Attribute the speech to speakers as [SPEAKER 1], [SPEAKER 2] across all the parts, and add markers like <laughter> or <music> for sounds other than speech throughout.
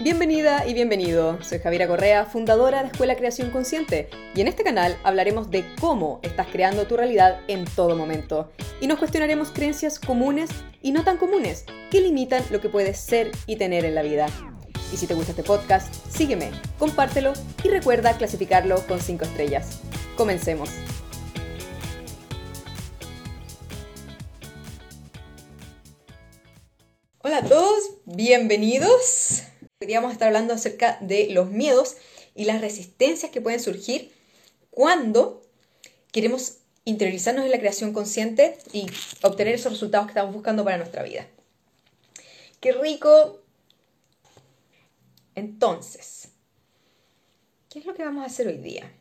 [SPEAKER 1] Bienvenida y bienvenido. Soy Javiera Correa, fundadora de Escuela Creación Consciente, y en este canal hablaremos de cómo estás creando tu realidad en todo momento. Y nos cuestionaremos creencias comunes y no tan comunes que limitan lo que puedes ser y tener en la vida. Y si te gusta este podcast, sígueme, compártelo y recuerda clasificarlo con 5 estrellas. Comencemos. Hola a todos, bienvenidos. Hoy vamos a estar hablando acerca de los miedos y las resistencias que pueden surgir cuando queremos interiorizarnos en la creación consciente y obtener esos resultados que estamos buscando para nuestra vida. ¡Qué rico! Entonces, ¿qué es lo que vamos a hacer hoy día?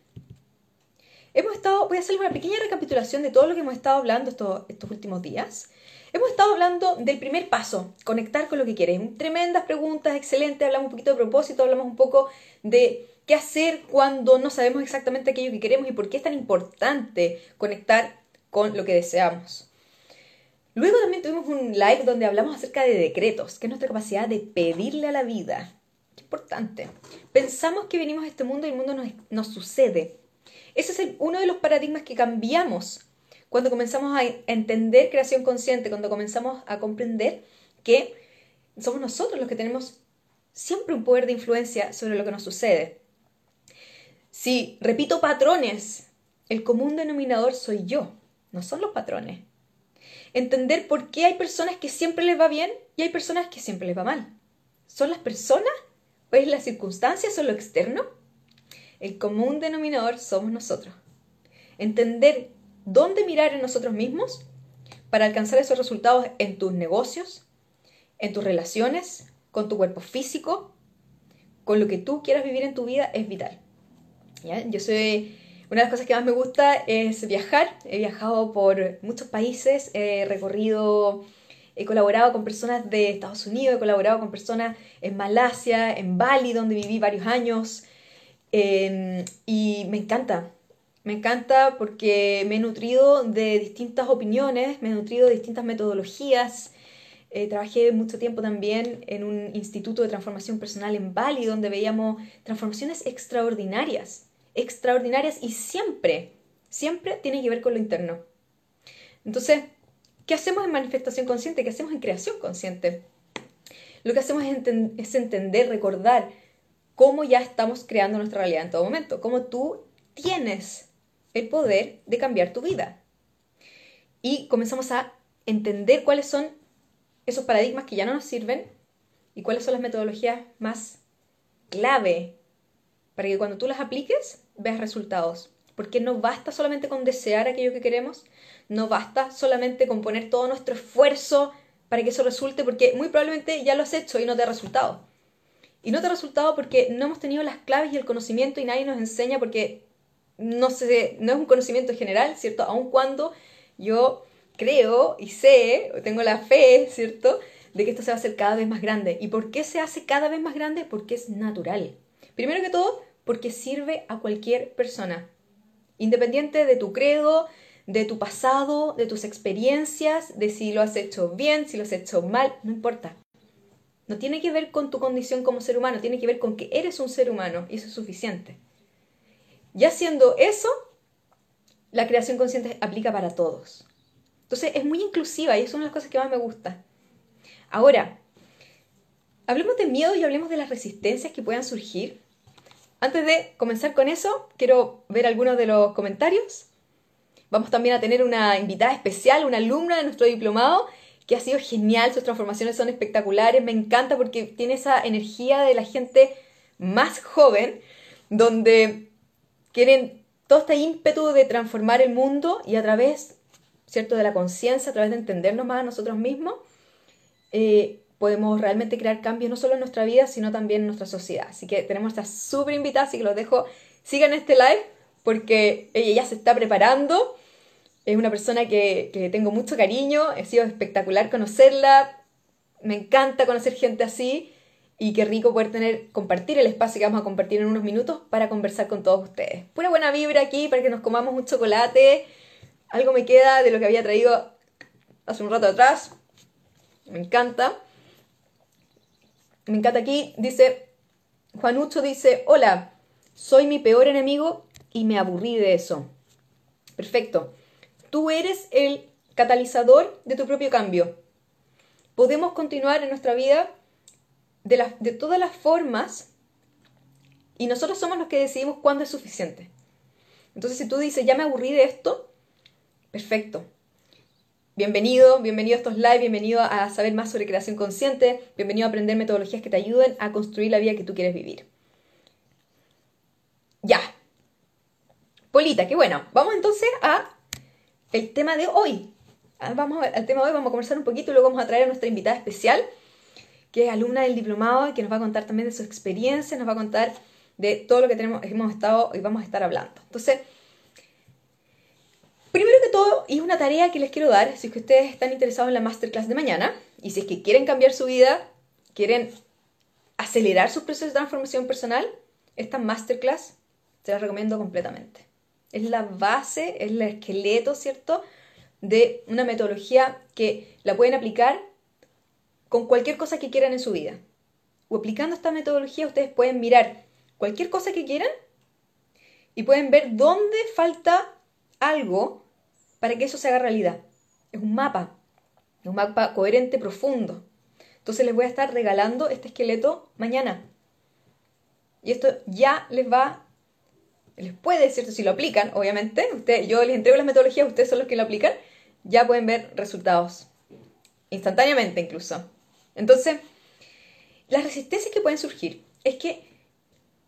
[SPEAKER 1] Hemos estado, voy a hacer una pequeña recapitulación de todo lo que hemos estado hablando estos últimos días Hemos estado hablando del primer paso, conectar con lo que quieres. Tremendas preguntas, excelente. Hablamos un poquito de propósito, hablamos un poco de qué hacer cuando no sabemos exactamente aquello que queremos y por qué es tan importante conectar con lo que deseamos. Luego también tuvimos un live donde hablamos acerca de decretos, que es nuestra capacidad de pedirle a la vida. Qué importante. Pensamos que venimos a este mundo y el mundo nos, sucede. Ese es uno de los paradigmas que cambiamos cuando comenzamos a entender creación consciente, cuando comenzamos a comprender que somos nosotros los que tenemos siempre un poder de influencia sobre lo que nos sucede. Si repito patrones, el común denominador soy yo, no son los patrones. Entender por qué hay personas que siempre les va bien y hay personas que siempre les va mal. ¿Son las personas? ¿O es las circunstancias o lo externo? El común denominador somos nosotros. Entender dónde mirar en nosotros mismos para alcanzar esos resultados en tus negocios, en tus relaciones, con tu cuerpo físico, con lo que tú quieras vivir en tu vida es vital. Yo soy, una de las cosas que más me gusta es viajar. He viajado por muchos países, he recorrido, he colaborado con personas de Estados Unidos, he colaborado con personas en Malasia, en Bali, donde viví varios años. Eh, y me encanta, me encanta porque me he nutrido de distintas opiniones, me he nutrido de distintas metodologías. Eh, trabajé mucho tiempo también en un instituto de transformación personal en Bali, donde veíamos transformaciones extraordinarias, extraordinarias y siempre, siempre tiene que ver con lo interno. Entonces, ¿qué hacemos en manifestación consciente? ¿Qué hacemos en creación consciente? Lo que hacemos es, es entender, recordar cómo ya estamos creando nuestra realidad en todo momento, cómo tú tienes el poder de cambiar tu vida. Y comenzamos a entender cuáles son esos paradigmas que ya no nos sirven y cuáles son las metodologías más clave para que cuando tú las apliques veas resultados. Porque no basta solamente con desear aquello que queremos, no basta solamente con poner todo nuestro esfuerzo para que eso resulte, porque muy probablemente ya lo has hecho y no te ha resultado. Y no te ha resultado porque no hemos tenido las claves y el conocimiento y nadie nos enseña porque no, sé, no es un conocimiento general, ¿cierto? Aun cuando yo creo y sé, tengo la fe, ¿cierto? De que esto se va a hacer cada vez más grande. ¿Y por qué se hace cada vez más grande? Porque es natural. Primero que todo, porque sirve a cualquier persona. Independiente de tu credo, de tu pasado, de tus experiencias, de si lo has hecho bien, si lo has hecho mal, no importa. No tiene que ver con tu condición como ser humano, tiene que ver con que eres un ser humano y eso es suficiente. Y haciendo eso, la creación consciente aplica para todos. Entonces es muy inclusiva y es una de las cosas que más me gusta. Ahora, hablemos de miedo y hablemos de las resistencias que puedan surgir. Antes de comenzar con eso, quiero ver algunos de los comentarios. Vamos también a tener una invitada especial, una alumna de nuestro diplomado, que ha sido genial, sus transformaciones son espectaculares, me encanta porque tiene esa energía de la gente más joven, donde quieren todo este ímpetu de transformar el mundo y a través, ¿cierto?, de la conciencia, a través de entendernos más a nosotros mismos, eh, podemos realmente crear cambios no solo en nuestra vida, sino también en nuestra sociedad. Así que tenemos esta súper invitada, así que los dejo, sigan este live porque ella ya se está preparando. Es una persona que, que tengo mucho cariño, ha sido espectacular conocerla, me encanta conocer gente así y qué rico poder tener, compartir el espacio que vamos a compartir en unos minutos para conversar con todos ustedes. Pura buena vibra aquí para que nos comamos un chocolate. Algo me queda de lo que había traído hace un rato atrás. Me encanta. me encanta aquí, dice, Juanucho dice, hola, soy mi peor enemigo y me aburrí de eso. Perfecto. Tú eres el catalizador de tu propio cambio. Podemos continuar en nuestra vida de, todas las formas y nosotros somos los que decidimos cuándo es suficiente. Entonces, si tú dices, ya me aburrí de esto, perfecto. Bienvenido, bienvenido a estos live, bienvenido a saber más sobre creación consciente, bienvenido a aprender metodologías que te ayuden a construir la vida que tú quieres vivir. Ya. Polita, qué bueno. Vamos entonces a el tema de hoy. Ah, vamos al tema de hoy, vamos a conversar un poquito y luego vamos a traer a nuestra invitada especial, que es alumna del diplomado y que nos va a contar también de su experiencia, nos va a contar de todo lo que tenemos, hemos estado y vamos a estar hablando. Entonces, Primero que todo, y es una tarea que les quiero dar, si es que ustedes están interesados en la masterclass de mañana, y si es que quieren cambiar su vida, quieren acelerar su proceso de transformación personal, esta masterclass se la recomiendo completamente. Es la base, es el esqueleto, ¿cierto? De una metodología que la pueden aplicar con cualquier cosa que quieran en su vida. O aplicando esta metodología, ustedes pueden mirar cualquier cosa que quieran y pueden ver dónde falta algo para que eso se haga realidad. Es un mapa, un mapa coherente, profundo. Entonces les voy a estar regalando este esqueleto mañana. Y esto ya les va, les puede decir, si lo aplican, obviamente, usted, yo les entrego las metodologías, ustedes son los que lo aplican, ya pueden ver resultados. Instantáneamente incluso. Entonces, las resistencias que pueden surgir es que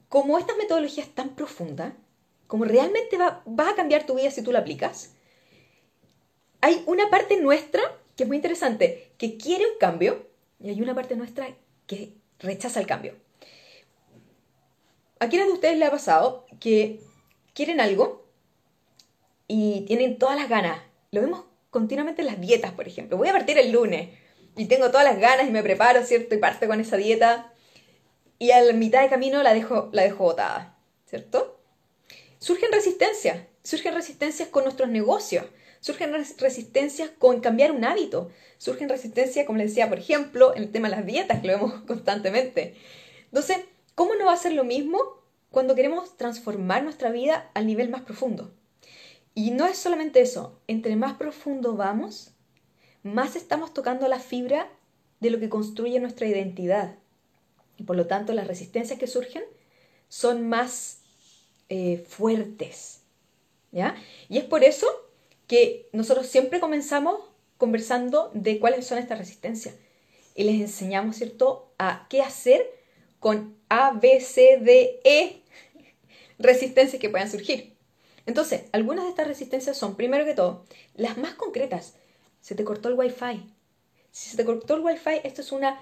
[SPEAKER 1] como esta metodología es tan profunda, como realmente va, va a cambiar tu vida si tú la aplicas, hay una parte nuestra que es muy interesante, que quiere un cambio, y hay una parte nuestra que rechaza el cambio. ¿A quiénes de ustedes le ha pasado que quieren algo y tienen todas las ganas? Lo vemos continuamente en las dietas, por ejemplo. Voy a partir el lunes y tengo todas las ganas y me preparo, ¿cierto? Y parto con esa dieta y a la mitad de camino la dejo, la dejo botada, ¿cierto? Surgen resistencias, surgen resistencias con nuestros negocios, surgen resistencias con cambiar un hábito, surgen resistencias, como les decía, por ejemplo, en el tema de las dietas, que lo vemos <laughs> constantemente. Entonces, ¿cómo no va a ser lo mismo cuando queremos transformar nuestra vida al nivel más profundo? Y no es solamente eso, entre más profundo vamos, más estamos tocando la fibra de lo que construye nuestra identidad. Y por lo tanto, las resistencias que surgen son más eh, fuertes. ¿ya? Y es por eso que nosotros siempre comenzamos conversando de cuáles son estas resistencias y les enseñamos, ¿cierto?, a qué hacer con A, B, C, D, E <laughs> resistencias que puedan surgir. Entonces, algunas de estas resistencias son, primero que todo, las más concretas. Se te cortó el Wi-Fi. Si se te cortó el Wi-Fi, esto es una,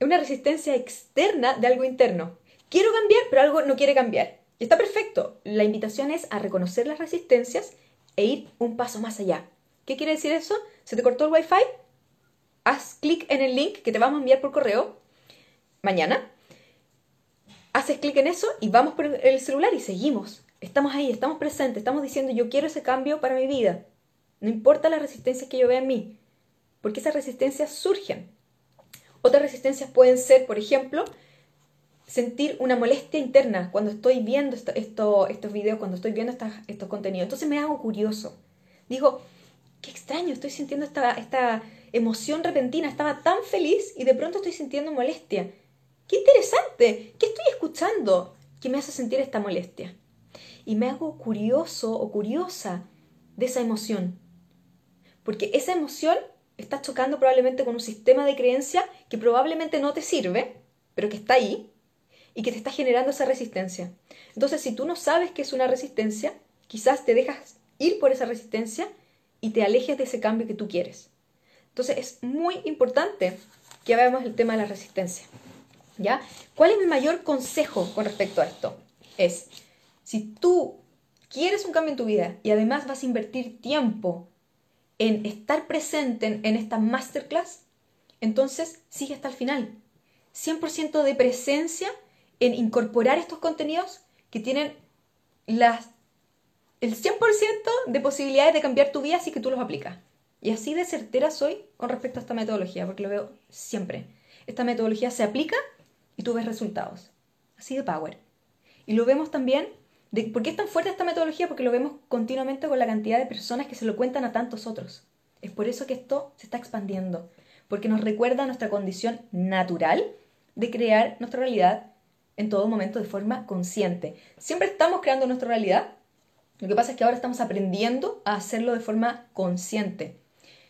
[SPEAKER 1] una resistencia externa de algo interno. Quiero cambiar, pero algo no quiere cambiar. Y está perfecto. La invitación es a reconocer las resistencias e ir un paso más allá. ¿Qué quiere decir eso? ¿Se te cortó el Wi-Fi? Haz clic en el link que te vamos a enviar por correo mañana. Haces clic en eso y vamos por el celular y seguimos. Estamos ahí, estamos presentes, estamos diciendo yo quiero ese cambio para mi vida. No importa las resistencias que yo vea en mí, porque esas resistencias surgen. Otras resistencias pueden ser, por ejemplo, sentir una molestia interna cuando estoy viendo estos videos, cuando estoy viendo estos contenidos. Entonces me hago curioso. Digo, qué extraño, estoy sintiendo esta, esta emoción repentina, estaba tan feliz y de pronto estoy sintiendo molestia. Qué interesante, ¿qué estoy escuchando que me hace sentir esta molestia? Y me hago curioso o curiosa de esa emoción. Porque esa emoción está chocando probablemente con un sistema de creencia que probablemente no te sirve, pero que está ahí, y que te está generando esa resistencia. Entonces, si tú no sabes qué es una resistencia, quizás te dejas ir por esa resistencia y te alejes de ese cambio que tú quieres. Entonces, es muy importante que veamos el tema de la resistencia. ¿Ya? ¿Cuál es mi mayor consejo con respecto a esto? Es, si tú quieres un cambio en tu vida y además vas a invertir tiempo en estar presente en, en esta masterclass, entonces sigue hasta el final. 100% de presencia en incorporar estos contenidos que tienen las, el 100% de posibilidades de cambiar tu vida si que tú los aplicas. Y así de certera soy con respecto a esta metodología, porque lo veo siempre. Esta metodología se aplica y tú ves resultados. Así de power. Y lo vemos también, de, ¿por qué es tan fuerte esta metodología? Porque lo vemos continuamente con la cantidad de personas que se lo cuentan a tantos otros. Es por eso que esto se está expandiendo, porque nos recuerda nuestra condición natural de crear nuestra realidad en todo momento de forma consciente. Siempre estamos creando nuestra realidad, lo que pasa es que ahora estamos aprendiendo a hacerlo de forma consciente.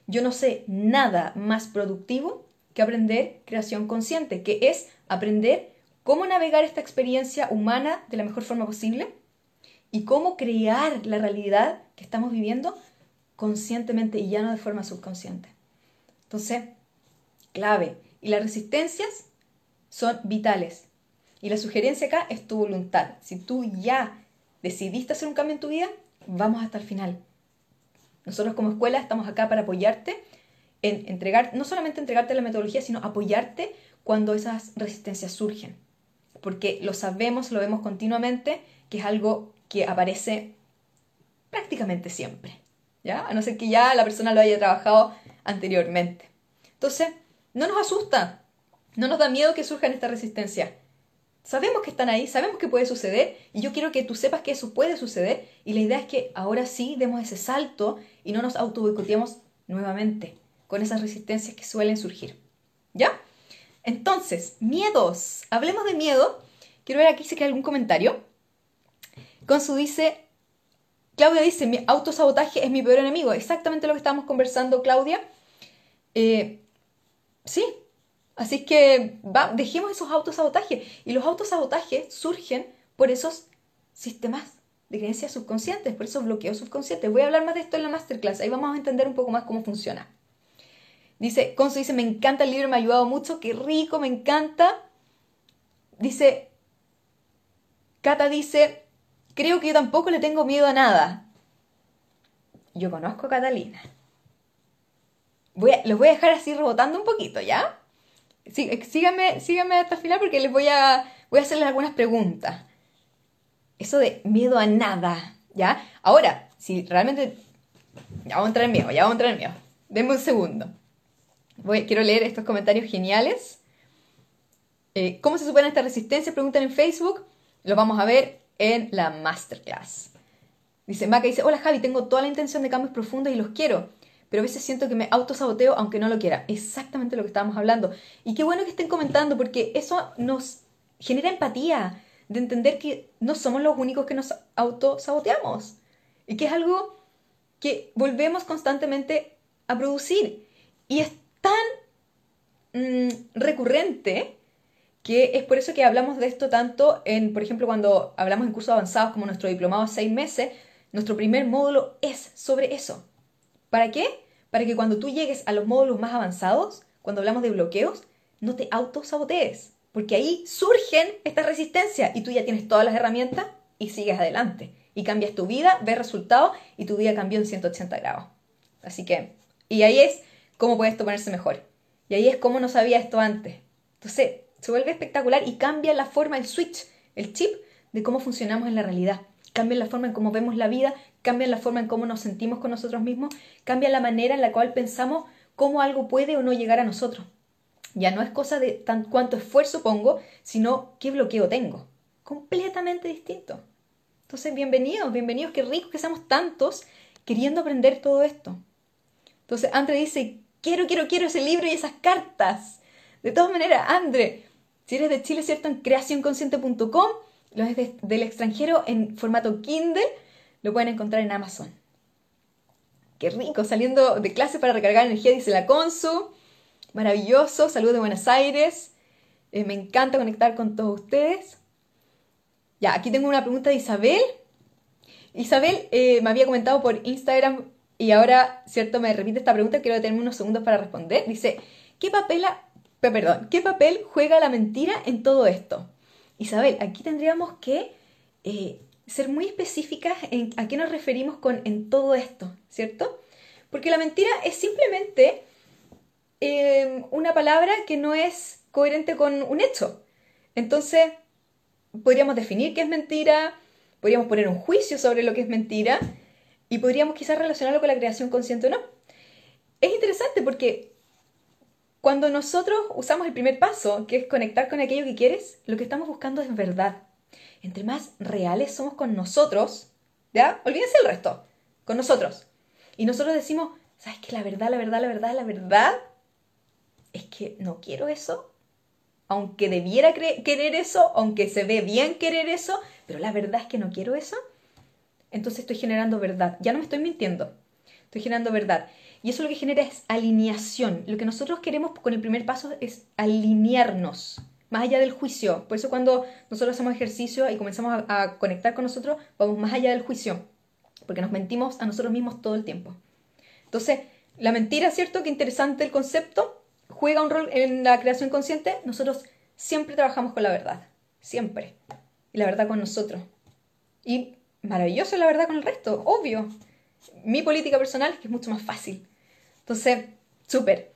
[SPEAKER 1] Yo no sé nada más productivo que aprender creación consciente, que es aprender cómo navegar esta experiencia humana de la mejor forma posible y cómo crear la realidad que estamos viviendo conscientemente y ya no de forma subconsciente. Entonces, clave. Y las resistencias son vitales. Y la sugerencia acá es tu voluntad. Si tú ya decidiste hacer un cambio en tu vida, vamos hasta el final. Nosotros como escuela estamos acá para apoyarte en entregar, no solamente entregarte la metodología, sino apoyarte cuando esas resistencias surgen. Porque lo sabemos, lo vemos continuamente, que es algo que aparece prácticamente siempre. ¿Ya? A no ser que ya la persona lo haya trabajado anteriormente. Entonces, no nos asusta, no nos da miedo que surjan estas resistencias. Sabemos que están ahí, sabemos que puede suceder y yo quiero que tú sepas que eso puede suceder y la idea es que ahora sí demos ese salto y no nos auto nuevamente con esas resistencias que suelen surgir. ¿Ya? Entonces, miedos. Hablemos de miedo. Quiero ver aquí si hay algún comentario. Consu dice, Claudia dice, mi autosabotaje es mi peor enemigo. Exactamente lo que estábamos conversando, Claudia. Eh, sí, Así que dejemos esos autosabotajes. Y los autosabotajes surgen por esos sistemas de creencias subconscientes, por esos bloqueos subconscientes. Voy a hablar más de esto en la masterclass. Ahí vamos a entender un poco más cómo funciona. Dice, Consu dice, me encanta el libro, me ha ayudado mucho, qué rico, me encanta. Dice, Cata dice, creo que yo tampoco le tengo miedo a nada. Yo conozco a Catalina. Los voy a dejar así rebotando un poquito, ¿ya? sí, síganme, hasta el final porque les voy a, voy a hacerles algunas preguntas. Eso de miedo a nada, ¿ya? Ahora, si realmente... Ya vamos a entrar en miedo, ya vamos a entrar en miedo. Denme un segundo. Quiero leer estos comentarios geniales. Eh, ¿Cómo se supera esta resistencia? Preguntan en Facebook. Lo vamos a ver en la masterclass. Dice Maca, dice, hola Javi, tengo toda la intención de cambios profundos y los quiero pero a veces siento que me autosaboteo aunque no lo quiera. Exactamente lo que estábamos hablando. Y qué bueno que estén comentando porque eso nos genera empatía de entender que no somos los únicos que nos autosaboteamos y que es algo que volvemos constantemente a producir. Y es tan mm, recurrente que es por eso que hablamos de esto tanto en, por ejemplo, cuando hablamos en cursos avanzados como nuestro diplomado a seis meses, nuestro primer módulo es sobre eso. ¿Para qué? Para que cuando tú llegues a los módulos más avanzados, cuando hablamos de bloqueos, no te autosabotees, porque ahí surgen estas resistencias y tú ya tienes todas las herramientas y sigues adelante. Y cambias tu vida, ves resultados y tu vida cambió en 180 grados. Así que, y ahí es cómo puede esto ponerse mejor. Y ahí es cómo no sabía esto antes. Entonces, se vuelve espectacular y cambia la forma, el switch, el chip de cómo funcionamos en la realidad. Cambia la forma en cómo vemos la vida, cambian la forma en cómo nos sentimos con nosotros mismos, cambia la manera en la cual pensamos cómo algo puede o no llegar a nosotros. Ya no es cosa de tan, cuánto esfuerzo pongo, sino qué bloqueo tengo. Completamente distinto. Entonces, bienvenidos, bienvenidos, qué rico que seamos tantos queriendo aprender todo esto. Entonces, Andre dice, quiero, quiero, quiero ese libro y esas cartas. De todas maneras, Andre, si eres de Chile, ¿cierto? En creacionconsciente.com, lo es del extranjero en formato Kindle, lo pueden encontrar en Amazon. Qué rico, saliendo de clase para recargar energía, dice la Consu. Maravilloso, saludos de Buenos Aires. Eh, me encanta conectar con todos ustedes. Ya, aquí tengo una pregunta de Isabel. Isabel eh, me había comentado por Instagram y ahora, cierto, me repite esta pregunta, quiero detenerme unos segundos para responder. Dice, ¿qué papel, perdón, ¿qué papel juega la mentira en todo esto? Isabel, aquí tendríamos que eh, ser muy específicas en a qué nos referimos con en todo esto, ¿cierto? Porque la mentira es simplemente em, una palabra que no es coherente con un hecho. Entonces, podríamos definir qué es mentira, podríamos poner un juicio sobre lo que es mentira y podríamos quizás relacionarlo con la creación consciente o no. Es interesante porque cuando nosotros usamos el primer paso, que es conectar con aquello que quieres, lo que estamos buscando es verdad. Entre más reales somos con nosotros, ¿ya? Olvídense el resto, con nosotros. Y nosotros decimos, ¿sabes qué? La verdad, la verdad, la verdad, la verdad es que no quiero eso. Aunque debiera querer eso, aunque se ve bien querer eso, pero la verdad es que no quiero eso. Entonces estoy generando verdad. Ya no me estoy mintiendo. Estoy generando verdad. Y eso lo que genera es alineación. Lo que nosotros queremos con el primer paso es alinearnos, más allá del juicio. Por eso cuando nosotros hacemos ejercicio y comenzamos a, conectar con nosotros, vamos más allá del juicio, porque nos mentimos a nosotros mismos todo el tiempo. Entonces, la mentira, ¿cierto? Qué interesante el concepto, juega un rol en la creación consciente. Nosotros siempre trabajamos con la verdad, siempre. Y la verdad con nosotros. Y maravilloso la verdad con el resto, obvio mi política personal que es mucho más fácil. Entonces, súper.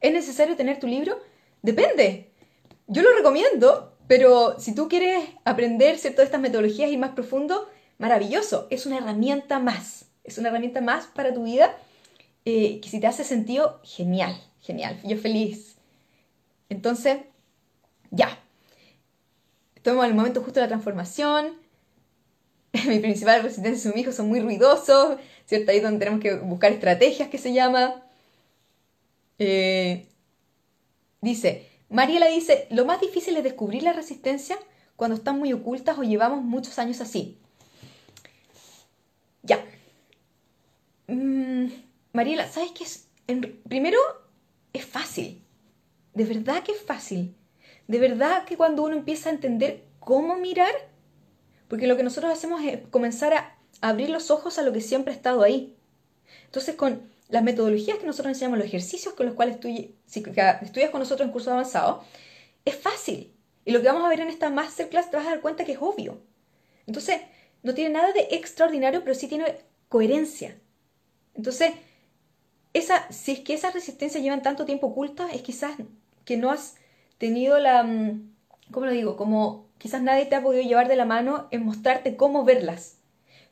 [SPEAKER 1] ¿Es necesario tener tu libro? Depende. Yo lo recomiendo, pero si tú quieres aprender todas estas metodologías y más profundo, maravilloso. Es una herramienta más. Es una herramienta más para tu vida eh, que si te hace sentido, genial, genial. Yo feliz. Entonces, ya. Estamos en el momento justo de la transformación. <laughs> Mi principal resistencia y su hijo son muy ruidosos. ¿Cierto? Ahí donde tenemos que buscar estrategias que se llama. Eh, dice, Mariela dice, lo más difícil es descubrir la resistencia cuando están muy ocultas o llevamos muchos años así. Ya. Mm, Mariela, ¿sabes qué es? primero, es fácil. De verdad que es fácil. De verdad que cuando uno empieza a entender cómo mirar, porque lo que nosotros hacemos es comenzar a abrir los ojos a lo que siempre ha estado ahí. Entonces, con las metodologías que nosotros enseñamos, los ejercicios con los cuales estudias con nosotros en curso avanzado, es fácil. Y lo que vamos a ver en esta masterclass te vas a dar cuenta que es obvio. Entonces, no tiene nada de extraordinario, pero sí tiene coherencia. Entonces, esa, si es que esas resistencias llevan tanto tiempo ocultas, es quizás que no has tenido la, mm, ¿cómo lo digo? Como quizás nadie te ha podido llevar de la mano en mostrarte cómo verlas.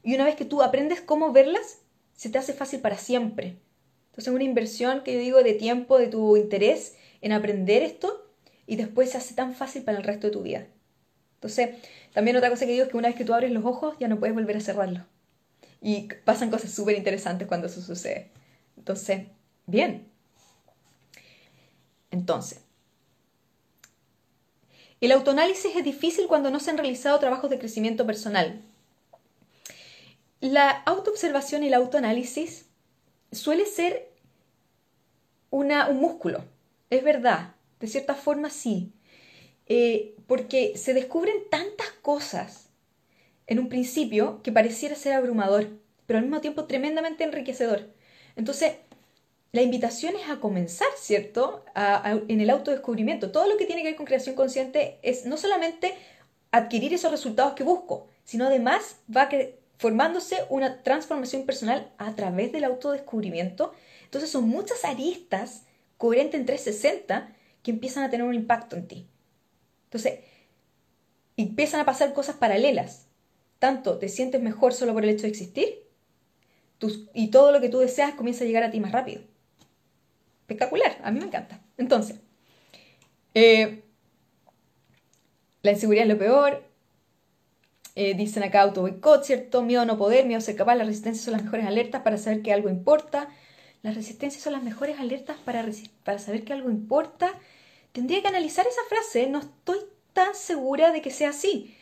[SPEAKER 1] Y una vez que tú aprendes cómo verlas, se te hace fácil para siempre. Entonces, una inversión que yo digo de tiempo, de tu interés en aprender esto, y después se hace tan fácil para el resto de tu vida. Entonces, también otra cosa que digo es que una vez que tú abres los ojos, ya no puedes volver a cerrarlos. Y pasan cosas súper interesantes cuando eso sucede. Entonces, bien. Entonces, el autoanálisis es difícil cuando no se han realizado trabajos de crecimiento personal. La autoobservación y el autoanálisis suele ser una, un músculo, es verdad, de cierta forma sí, eh, porque se descubren tantas cosas en un principio que pareciera ser abrumador, pero al mismo tiempo tremendamente enriquecedor. Entonces, la invitación es a comenzar, ¿cierto? en el autodescubrimiento. Todo lo que tiene que ver con creación consciente es no solamente adquirir esos resultados que busco, sino además va a formándose una transformación personal a través del autodescubrimiento. Entonces son muchas aristas coherentes en 360 que empiezan a tener un impacto en ti. Entonces, empiezan a pasar cosas paralelas. Tanto te sientes mejor solo por el hecho de existir, y todo lo que tú deseas comienza a llegar a ti más rápido. Espectacular, a mí me encanta. Entonces, eh, la inseguridad es lo peor, eh, dicen acá auto boicot, ¿cierto? Miedo a no poder, miedo a ser capaz, las resistencias son las mejores alertas para saber que algo importa. Las resistencias son las mejores alertas para, para saber que algo importa. Tendría que analizar esa frase, no estoy tan segura de que sea así,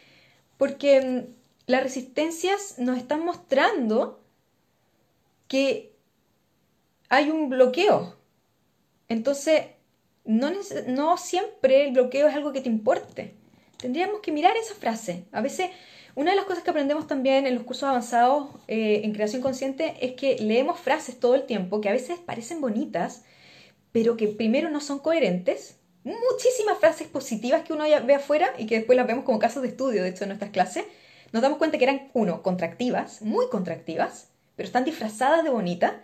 [SPEAKER 1] porque mm, las resistencias nos están mostrando que hay un bloqueo. Entonces, no, no siempre el bloqueo es algo que te importe. Tendríamos que mirar esa frase. A veces una de las cosas que aprendemos también en los cursos avanzados eh, en creación consciente es que leemos frases todo el tiempo que a veces parecen bonitas, pero que primero no son coherentes. Muchísimas frases positivas que uno ve afuera y que después las vemos como casos de estudio, de hecho, en nuestras clases. Nos damos cuenta que eran, uno, contractivas, muy contractivas, pero están disfrazadas de bonita,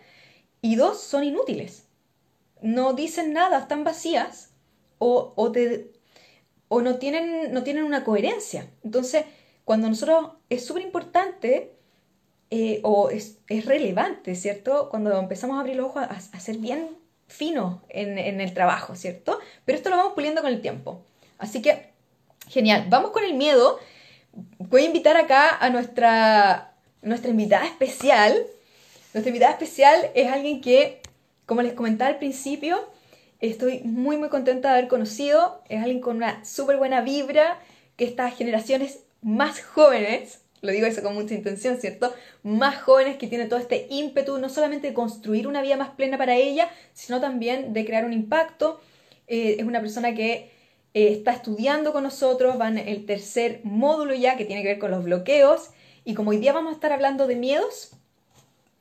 [SPEAKER 1] y dos, son inútiles. No dicen nada, están vacías o, o no, tienen, no tienen una coherencia. Entonces, cuando nosotros es súper importante eh, o es, relevante, ¿cierto? Cuando empezamos a abrir los ojos a, ser bien fino en, en el trabajo, ¿cierto? Pero esto lo vamos puliendo con el tiempo. Así que, genial. Vamos con el miedo. Voy a invitar acá a nuestra, nuestra invitada especial. Nuestra invitada especial es alguien que, como les comentaba al principio, estoy muy muy contenta de haber conocido. Es alguien con una súper buena vibra, que estas generaciones más jóvenes, lo digo eso con mucha intención, ¿cierto? Más jóvenes que tienen todo este ímpetu, no solamente de construir una vida más plena para ella, sino también de crear un impacto. Eh, es una persona que eh, está estudiando con nosotros, va en el tercer módulo ya, que tiene que ver con los bloqueos. Y como hoy día vamos a estar hablando de miedos,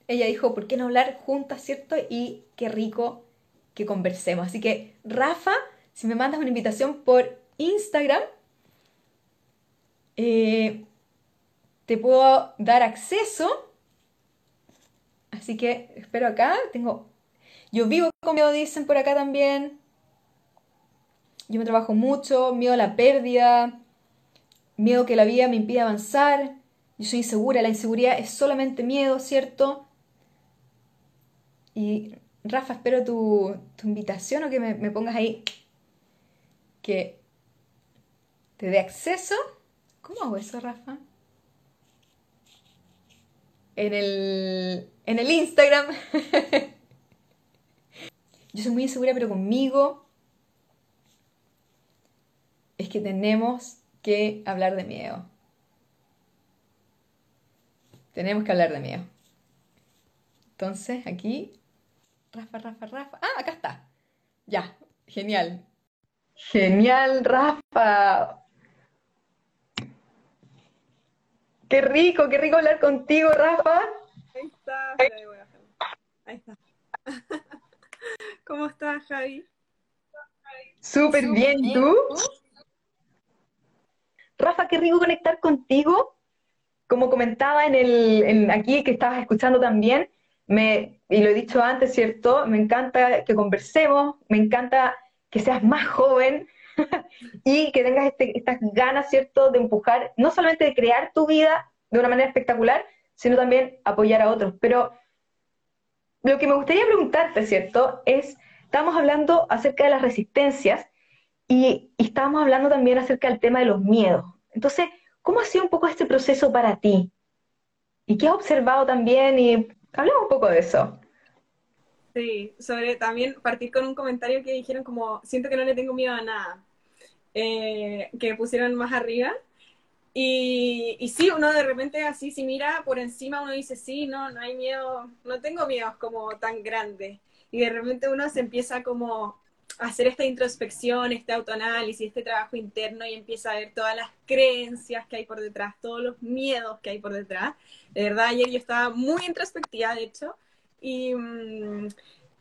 [SPEAKER 1] ella dijo, ¿por qué no hablar juntas, cierto? Y qué rico que conversemos. Así que, Rafa, si me mandas una invitación por Instagram, eh, te puedo dar acceso. Así que espero acá. Tengo. Yo vivo con miedo, dicen por acá también. Yo me trabajo mucho, miedo a la pérdida, miedo que la vida me impida avanzar. Yo soy insegura, la inseguridad es solamente miedo, ¿cierto? Y Rafa, espero tu, invitación o que me, me pongas ahí que te dé acceso ¿Cómo hago eso, Rafa? En el, en el Instagram. <laughs> Yo soy muy insegura, pero conmigo es que tenemos que hablar de miedo. Tenemos que hablar de miedo. Entonces, aquí, Rafa, Rafa, Rafa. Ah, acá está. Ya, genial. Genial, Rafa. Qué rico, qué rico hablar contigo, Rafa.
[SPEAKER 2] Ahí está, ahí está. <laughs> ¿Cómo estás, Javi?
[SPEAKER 1] Súper bien, ¿tú? Rafa, qué rico conectar contigo. Como comentaba en el, aquí que estabas escuchando también, me, y lo he dicho antes, ¿cierto? Me encanta que conversemos, me encanta que seas más joven, <laughs> y que tengas este, estas ganas, ¿cierto?, de empujar, no solamente de crear tu vida de una manera espectacular, sino también apoyar a otros. Pero lo que me gustaría preguntarte, ¿cierto?, es, estamos hablando acerca de las resistencias y, y estábamos hablando también acerca del tema de los miedos. Entonces, ¿cómo ha sido un poco este proceso para ti? ¿Y qué has observado también? Y hablemos un poco de eso.
[SPEAKER 2] Sí, sobre también partir con un comentario que dijeron como, siento que no le tengo miedo a nada. Eh, que pusieron más arriba. Y, y, sí, uno de repente así, si mira por encima, uno dice, sí, no, no hay miedo, no tengo miedos como tan grandes. Y de repente uno se empieza como a hacer esta introspección, este autoanálisis, este trabajo interno y empieza a ver todas las creencias que hay por detrás, todos los miedos que hay por detrás. De verdad, ayer yo estaba muy introspectiva, de hecho, y, mm,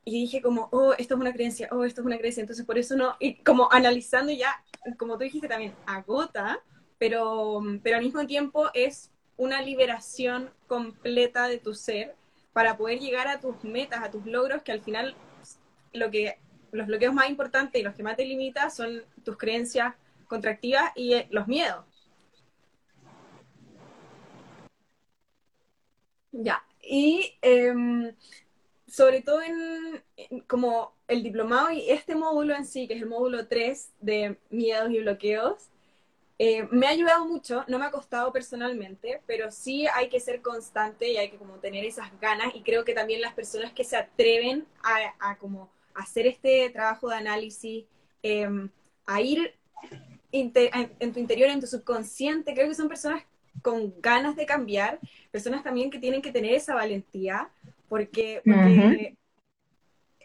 [SPEAKER 2] y dije como, oh, esto es una creencia, oh, esto es una creencia, entonces por eso no, y como analizando ya, como tú dijiste también, agota, pero, pero al mismo tiempo es una liberación completa de tu ser para poder llegar a tus metas, a tus logros, que al final lo que, los bloqueos más importantes y los que más te limitan son tus creencias contractivas y eh, los miedos. Ya, y em, sobre todo en, como el diplomado y este módulo en sí, que es el módulo 3 de miedos y bloqueos, eh, me ha ayudado mucho, no me ha costado personalmente, pero sí hay que ser constante y hay que como tener esas ganas y creo que también las personas que se atreven a, como hacer este trabajo de análisis, em, a ir en, en tu interior, en tu subconsciente, creo que son personas con ganas de cambiar, personas también que tienen que tener esa valentía porque,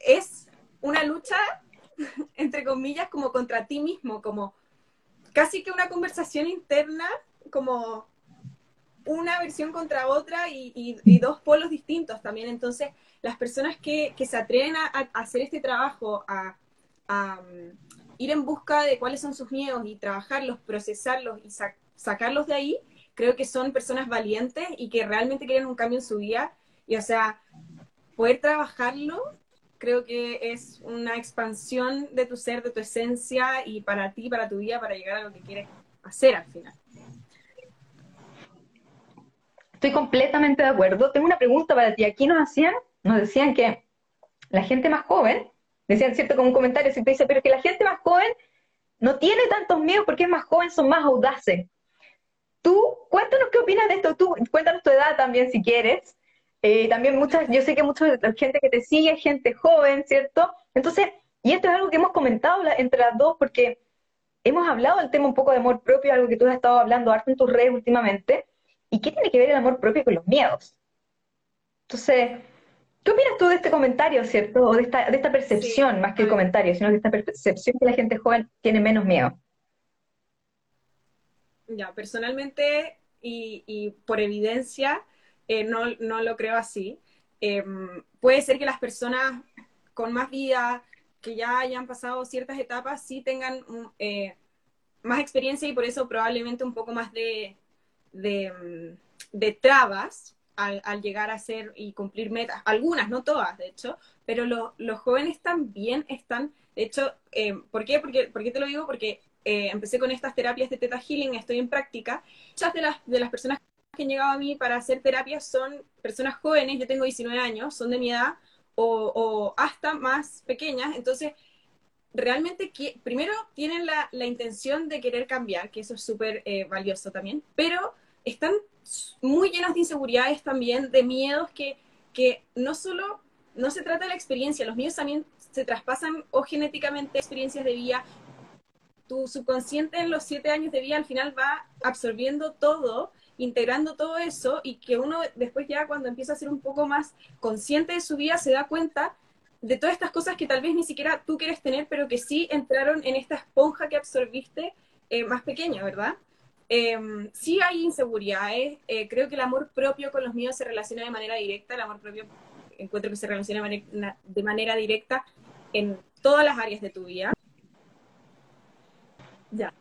[SPEAKER 2] es una lucha, <laughs> entre comillas, como contra ti mismo, como casi que una conversación interna, como una versión contra otra y, dos polos distintos también. Entonces, las personas que, se atreven a, hacer este trabajo, a, um, ir en busca de cuáles son sus miedos y trabajarlos, procesarlos y sacarlos de ahí, creo que son personas valientes y que realmente quieren un cambio en su vida y o sea, poder trabajarlo creo que es una expansión de tu ser, de tu esencia y para ti, para tu vida, para llegar a lo que quieres hacer al final.
[SPEAKER 1] Estoy completamente de acuerdo. Tengo una pregunta para ti. Aquí nos hacían, nos decían que la gente más joven Decían, ¿cierto? Como un comentario, si te dice, pero que la gente más joven no tiene tantos miedos porque es más joven, son más audaces. Tú, cuéntanos qué opinas de esto, tú, cuéntanos tu edad también si quieres. Eh, también muchas, yo sé que mucha gente que te sigue es gente joven, ¿cierto? Entonces, y esto es algo que hemos comentado entre las dos porque hemos hablado del tema un poco de amor propio, algo que tú has estado hablando harto en tus redes últimamente. ¿Y qué tiene que ver el amor propio con los miedos? Entonces, ¿qué opinas tú de este comentario, cierto? O de esta, de esta percepción, más que el comentario, sino de esta percepción que la gente joven tiene menos miedo.
[SPEAKER 2] Ya, personalmente y, por evidencia, eh, no, lo creo así. Em, puede ser que las personas con más vida, que ya hayan pasado ciertas etapas, sí tengan eh, más experiencia y por eso probablemente un poco más de, de, mm, trabas al, llegar a ser y cumplir metas. Algunas, no todas, de hecho, pero los jóvenes también están, de hecho, eh, ¿por qué? Porque, ¿por qué te lo digo? Porque eh, empecé con estas terapias de Teta Healing, estoy en práctica. Muchas de las, de las personas que han llegado a mí para hacer terapias son personas jóvenes, yo tengo 19 años, son de mi edad, o, hasta más pequeñas. Entonces, realmente primero tienen la, intención de querer cambiar, que eso es súper eh, valioso también, pero están muy llenos de inseguridades también, de miedos que, que no solo, no se trata de la experiencia, los miedos también se traspasan o genéticamente experiencias de vida. Tu subconsciente en los siete años de vida al final va absorbiendo todo integrando todo eso y que uno después ya cuando empieza a ser un poco más consciente de su vida se da cuenta de todas estas cosas que tal vez ni siquiera tú quieres tener, pero que sí entraron en esta esponja que absorbiste eh, más pequeña, ¿verdad? Eh, sí hay inseguridades, eh, creo que el amor propio con los míos se relaciona de manera directa, el amor propio encuentro que se relaciona de manera directa en todas las áreas de tu vida. Ya.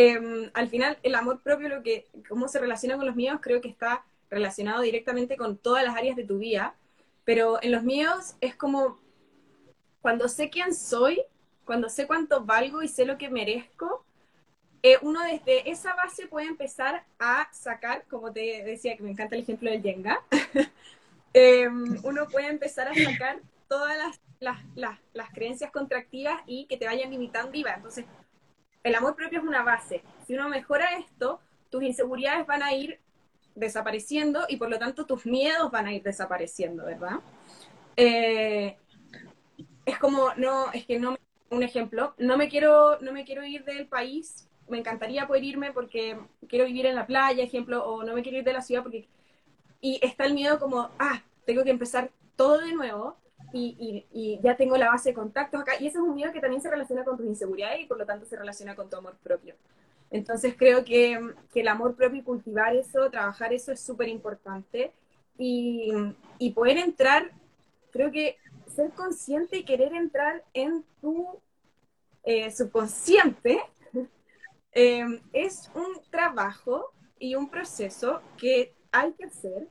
[SPEAKER 2] Em, al final, el amor propio, lo que, cómo se relaciona con los míos, creo que está relacionado directamente con todas las áreas de tu vida, pero en los míos es como cuando sé quién soy, cuando sé cuánto valgo y sé lo que merezco, eh, uno desde esa base puede empezar a sacar, como te decía, que me encanta el ejemplo del Jenga, <laughs> em, uno puede empezar a sacar todas las, las, creencias contractivas y que te vayan limitando viva. Entonces, el amor propio es una base. Si uno mejora esto, tus inseguridades van a ir desapareciendo y por lo tanto tus miedos van a ir desapareciendo, ¿verdad? Eh, es como, no, es que no, un ejemplo, no me quiero, no me quiero ir del país, me encantaría poder irme porque quiero vivir en la playa, ejemplo, o no me quiero ir de la ciudad porque, y está el miedo como, ah, tengo que empezar todo de nuevo, y, ya tengo la base de contactos acá. Y ese es un miedo que también se relaciona con tus inseguridades y por lo tanto se relaciona con tu amor propio. Entonces creo que, el amor propio y cultivar eso, trabajar eso es súper importante. Y, poder entrar, creo que ser consciente y querer entrar en tu eh, subconsciente <laughs> eh, es un trabajo y un proceso que hay que hacer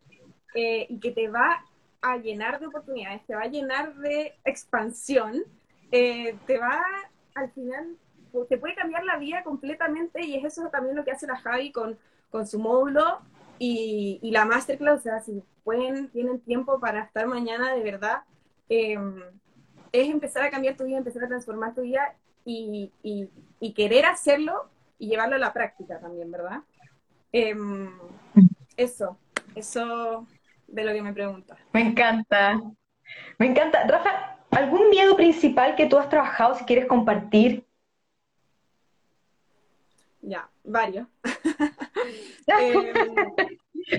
[SPEAKER 2] eh, y que te va a llenar de oportunidades, te va a llenar de expansión, eh, te va al final, te puede cambiar la vida completamente y es eso también lo que hace la Javi con, con su módulo y, y, la masterclass, o sea, si pueden, tienen tiempo para estar mañana de verdad, em, es empezar a cambiar tu vida, empezar a transformar tu vida y, y, querer hacerlo y llevarlo a la práctica también, ¿verdad? Em, eso, eso de lo que me preguntas.
[SPEAKER 1] Me encanta. Me encanta. Rafa, ¿algún miedo principal que tú has trabajado si quieres compartir?
[SPEAKER 2] Ya, varios. <laughs>
[SPEAKER 1] Eh,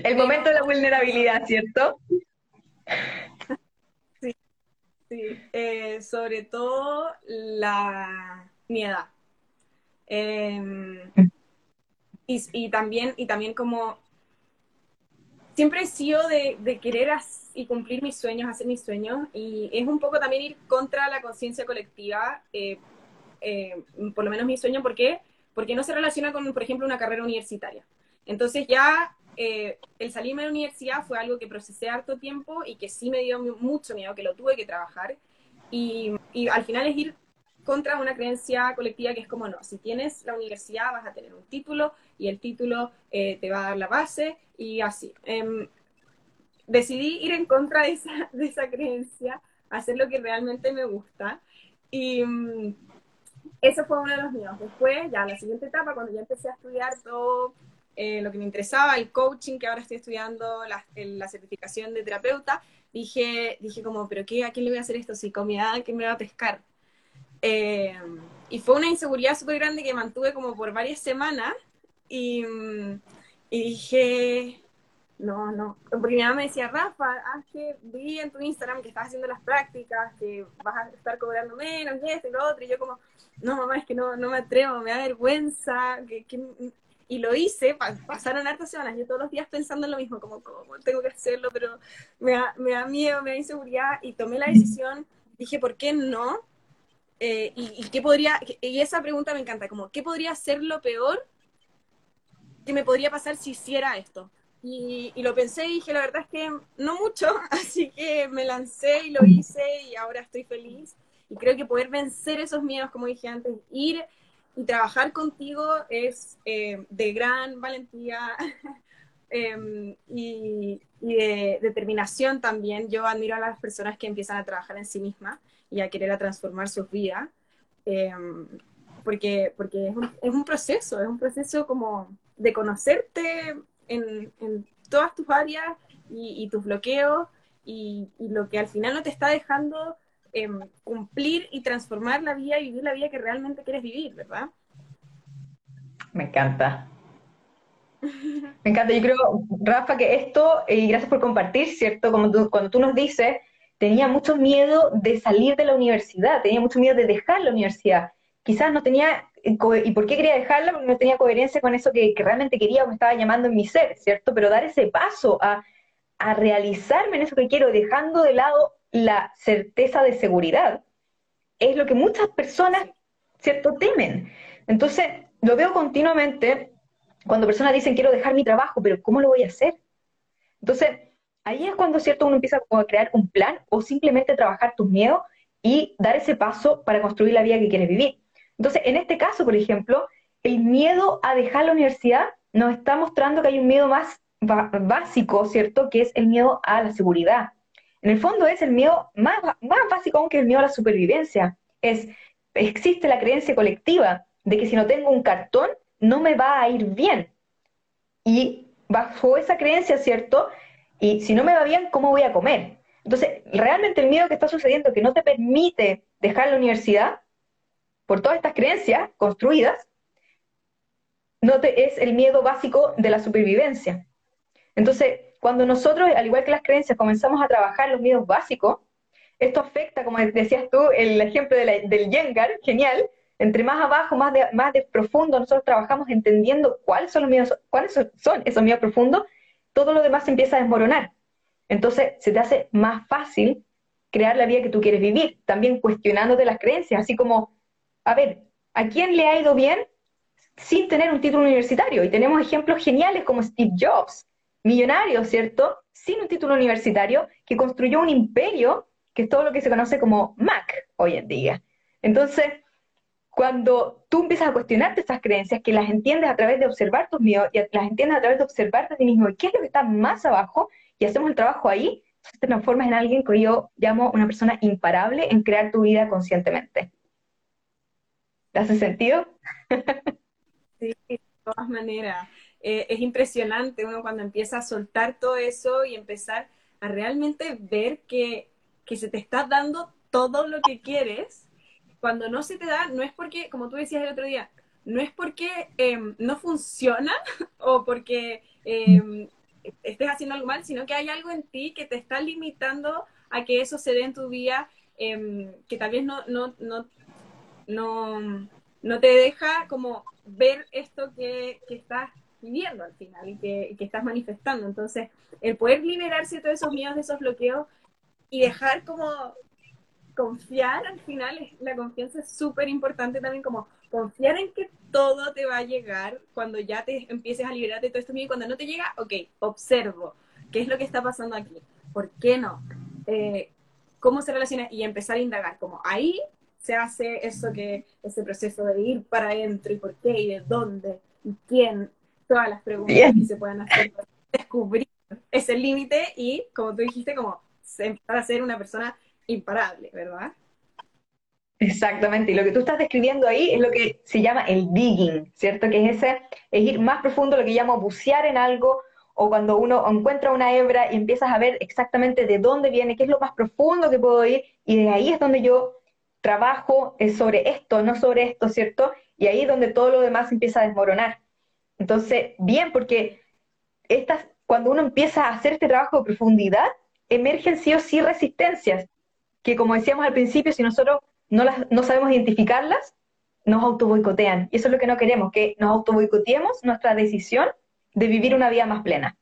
[SPEAKER 1] El momento de la vulnerabilidad, ¿cierto?
[SPEAKER 2] Sí, sí. Eh, sobre todo la mi edad. Em, y, y, también, y también como siempre he sido de, querer y cumplir mis sueños, hacer mis sueños, y es un poco también ir contra la conciencia colectiva, eh, eh, por lo menos mi sueño, ¿por qué? Porque no se relaciona con, por ejemplo, una carrera universitaria. Entonces ya eh, el salirme de la universidad fue algo que procesé harto tiempo y que sí me dio mucho miedo, que lo tuve que trabajar, y, y al final es ir contra una creencia colectiva que es como no, si tienes la universidad vas a tener un título y el título eh, te va a dar la base y así. Em, decidí ir en contra de esa, de esa creencia, hacer lo que realmente me gusta Y mm, eso fue uno de los míos. Después, ya la siguiente etapa, cuando ya empecé a estudiar todo eh, lo que me interesaba, el coaching, que ahora estoy estudiando, la, la, certificación de terapeuta, dije, dije como, pero qué, ¿a quién le voy a hacer esto? Si comida, ¿quién me va a pescar? Eh, y fue una inseguridad súper grande que mantuve como por varias semanas y, y dije, no, no. Porque mi mamá me decía, Rafa, haz que vi en tu Instagram que estás haciendo las prácticas, que vas a estar cobrando menos y esto y lo otro. Y yo como, no, mamá, es que no, no me atrevo, me da vergüenza. Que, Y lo hice, pasaron hartas semanas, yo todos los días pensando en lo mismo, como, ¿cómo tengo que hacerlo? Pero me da, me da miedo, me da inseguridad. Y tomé la decisión, dije, ¿por qué no? Eh, y, y, qué podría, y esa pregunta me encanta, como, ¿qué podría ser lo peor que me podría pasar si hiciera esto? Y, lo pensé y dije, la verdad es que no mucho, <laughs> así que me lancé y lo hice y ahora estoy feliz. Y creo que poder vencer esos miedos, como dije antes, ir y trabajar contigo es eh, de gran valentía <laughs> em, y, de determinación también. Yo admiro a las personas que empiezan a trabajar en sí mismas y a querer transformar sus vidas, em, porque, porque es, un, es un proceso, es un proceso como de conocerte en, todas tus áreas y, tus bloqueos y, lo que al final no te está dejando em, cumplir y transformar la vida y vivir la vida que realmente quieres vivir, ¿verdad?
[SPEAKER 1] Me encanta. Me encanta. Yo creo, Rafa, que esto, y gracias por compartir, ¿cierto? Como cuando tú nos dices, tenía mucho miedo de salir de la universidad, tenía mucho miedo de dejar la universidad. Quizás no tenía ¿Y por qué quería dejarla? Porque no tenía coherencia con eso que, realmente quería o me estaba llamando en mi ser, ¿cierto? Pero dar ese paso a, a realizarme en eso que quiero, dejando de lado la certeza de seguridad, es lo que muchas personas, ¿cierto?, temen. Entonces, lo veo continuamente cuando personas dicen, quiero dejar mi trabajo, pero ¿cómo lo voy a hacer? Entonces, ahí es cuando, ¿cierto?, uno empieza a crear un plan o simplemente trabajar tus miedos y dar ese paso para construir la vida que quieres vivir. Entonces, en este caso, por ejemplo, el miedo a dejar la universidad nos está mostrando que hay un miedo más básico, ¿cierto? Que es el miedo a la seguridad. En el fondo es el miedo más, más básico aún que el miedo a la supervivencia. Es, existe la creencia colectiva de que si no tengo un cartón, no me va a ir bien. Y bajo esa creencia, ¿cierto? Y si no me va bien, ¿cómo voy a comer? Entonces, realmente el miedo que está sucediendo que no te permite dejar la universidad por todas estas creencias construidas, no te, es el miedo básico de la supervivencia. Entonces, cuando nosotros, al igual que las creencias, comenzamos a trabajar los miedos básicos, esto afecta, como decías tú, el ejemplo del Yengar, genial, entre más abajo, más de, más de profundo, nosotros trabajamos entendiendo cuáles son los miedos, cuáles son esos miedos profundos, todo lo demás se empieza a desmoronar. Entonces, se te hace más fácil crear la vida que tú quieres vivir, también cuestionándote las creencias, así como a ver, ¿a quién le ha ido bien sin tener un título universitario? Y tenemos ejemplos geniales como Steve Jobs, millonario, ¿cierto? Sin un título universitario, que construyó un imperio, que es todo lo que se conoce como Mac hoy en día. Entonces, cuando tú empiezas a cuestionarte estas creencias, que las entiendes a través de observar tus miedos y las entiendes a través de observarte a ti mismo, qué es lo que está más abajo, y hacemos el trabajo ahí, te transformas en alguien que yo llamo una persona imparable en crear tu vida conscientemente. ¿Te hace sentido?
[SPEAKER 2] sí, de todas maneras. Eh, es impresionante uno cuando empieza a soltar todo eso y empezar a realmente ver que, se te está dando todo lo que quieres. Cuando no se te da, no es porque, como tú decías el otro día, no es porque em, no funciona <laughs> o porque em, estés haciendo algo mal, sino que hay algo en ti que te está limitando a que eso se dé en tu vida, em, que tal vez no, no, no, no, no te deja como ver esto que, estás viviendo al final y que, estás manifestando. Entonces, el poder liberarse de todos esos miedos, de esos bloqueos y dejar como confiar al final, la confianza es súper importante también, como confiar en que todo te va a llegar cuando ya te empieces a liberarte de todo esto y cuando no te llega, ok, observo, ¿qué es lo que está pasando aquí? ¿Por qué no? Eh, ¿Cómo se relaciona? Y empezar a indagar, como ahí se hace eso que, ese proceso de ir para adentro y por qué y de dónde y quién, todas las preguntas que se puedan hacer para descubrir ese límite y, como tú dijiste, como empezar a ser una persona imparable, ¿verdad?
[SPEAKER 1] Exactamente, y lo que tú estás describiendo ahí es lo que se llama el digging, ¿cierto? Que es ese, es ir más profundo, lo que llamo bucear en algo, o cuando uno encuentra una hebra y empiezas a ver exactamente de dónde viene, qué es lo más profundo que puedo ir, y de ahí es donde yo trabajo sobre esto, no sobre esto, ¿cierto? Y ahí es donde todo lo demás empieza a desmoronar. Entonces, bien, porque estas, cuando uno empieza a hacer este trabajo de profundidad, emergen sí o sí resistencias, que como decíamos al principio, si nosotros no, las, no sabemos identificarlas, nos auto boicotean. Y eso es lo que no queremos, que nos auto boicoteemos nuestra decisión de vivir una vida más plena.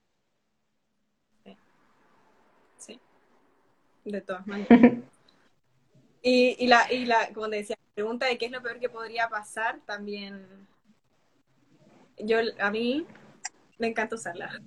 [SPEAKER 2] Sí, de todas maneras. <laughs> y, y, la, y la, como te decía, la pregunta de qué es lo peor que podría pasar también, yo, a mí me encanta usarla.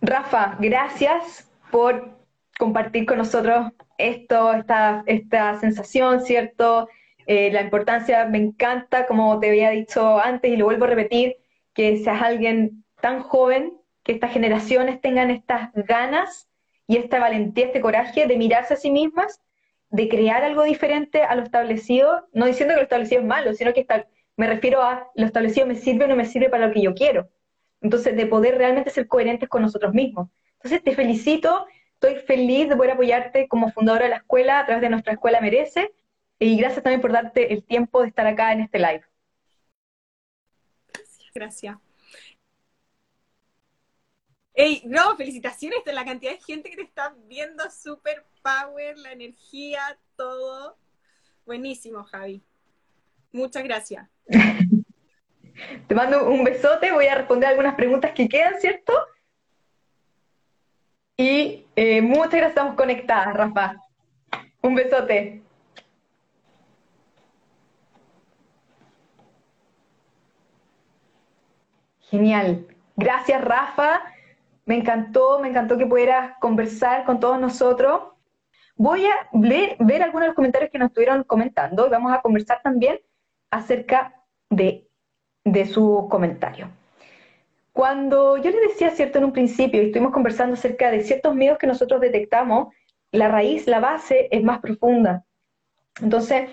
[SPEAKER 1] Rafa, gracias por compartir con nosotros esto, esta, esta sensación, ¿cierto? Eh, la importancia, me encanta, como te había dicho antes y lo vuelvo a repetir, que seas alguien tan joven, que estas generaciones tengan estas ganas y esta valentía, este coraje de mirarse a sí mismas, de crear algo diferente a lo establecido, no diciendo que lo establecido es malo, sino que me refiero a lo establecido me sirve o no me sirve para lo que yo quiero. Entonces, de poder realmente ser coherentes con nosotros mismos. Entonces, te felicito, estoy feliz de poder apoyarte como fundadora de la escuela a través de nuestra escuela Merece y gracias también por darte el tiempo de estar acá en este live.
[SPEAKER 2] Gracias. Hey, no, felicitaciones de la cantidad de gente que te está viendo, super power, la energía, todo. Buenísimo, Javi. Muchas gracias. <laughs>
[SPEAKER 1] Te mando un besote, voy a responder algunas preguntas que quedan, ¿cierto? Y eh, muchas gracias, estamos conectadas, Rafa. Un besote. Genial. Gracias, Rafa. Me encantó, me encantó que pudieras conversar con todos nosotros. Voy a ver, algunos de los comentarios que nos estuvieron comentando y vamos a conversar también acerca de, de sus comentarios. Cuando yo les decía, cierto, en un principio, y estuvimos conversando acerca de ciertos miedos que nosotros detectamos, la raíz, la base es más profunda. Entonces,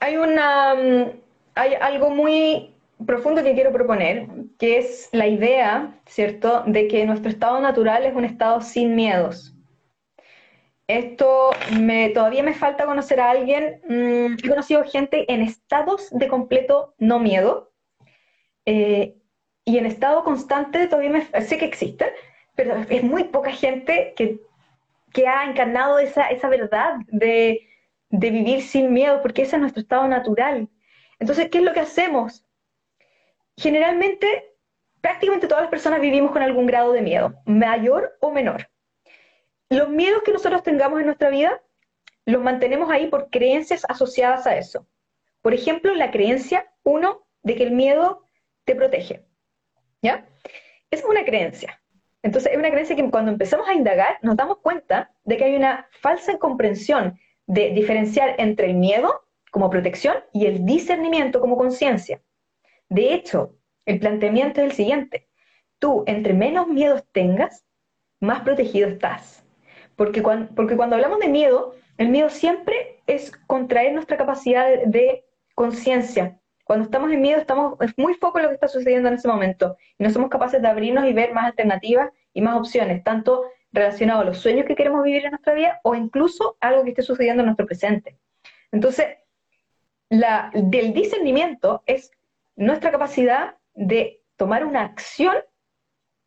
[SPEAKER 1] hay una, mm, hay algo muy profundo que quiero proponer, que es la idea, ¿cierto?, de que nuestro estado natural es un estado sin miedos. Esto me, todavía me falta conocer a alguien, mm, he conocido gente en estados de completo no miedo, eh, y en estado constante todavía me, sé que existen, pero es muy poca gente que, que ha encarnado esa, esa verdad de, de vivir sin miedo, porque ese es nuestro estado natural. Entonces, ¿qué es lo que hacemos? generalmente, prácticamente todas las personas vivimos con algún grado de miedo, mayor o menor. Los miedos que nosotros tengamos en nuestra vida los mantenemos ahí por creencias asociadas a eso. Por ejemplo, la creencia, uno, de que el miedo te protege. ¿Ya? Esa es una creencia. Entonces, es una creencia que cuando empezamos a indagar nos damos cuenta de que hay una falsa comprensión de diferenciar entre el miedo como protección y el discernimiento como conciencia. De hecho, el planteamiento es el siguiente. Tú, entre menos miedos tengas, más protegido estás. Porque cuando, porque cuando hablamos de miedo, el miedo siempre es contraer nuestra capacidad de, conciencia. Cuando estamos en miedo, estamos, es muy poco lo que está sucediendo en ese momento. Y no somos capaces de abrirnos y ver más alternativas y más opciones, tanto relacionado a los sueños que queremos vivir en nuestra vida o incluso algo que esté sucediendo en nuestro presente. Entonces, la, del discernimiento es nuestra capacidad de tomar una acción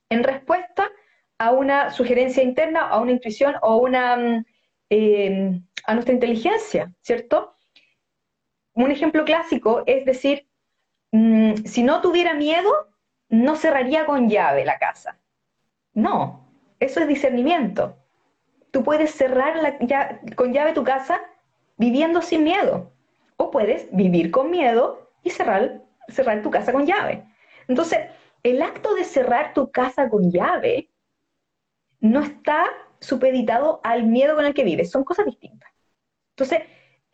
[SPEAKER 1] en respuesta a una sugerencia interna, a una intuición o una, mm, eh, a nuestra inteligencia, ¿cierto? Un ejemplo clásico es decir, mm, si no tuviera miedo, no cerraría con llave la casa. No, eso es discernimiento. Tú puedes cerrar con llave tu casa viviendo sin miedo, o puedes vivir con miedo y cerrar cerrar tu casa con llave. Entonces, el acto de cerrar tu casa con llave no está supeditado al miedo con el que vives, son cosas distintas. Entonces,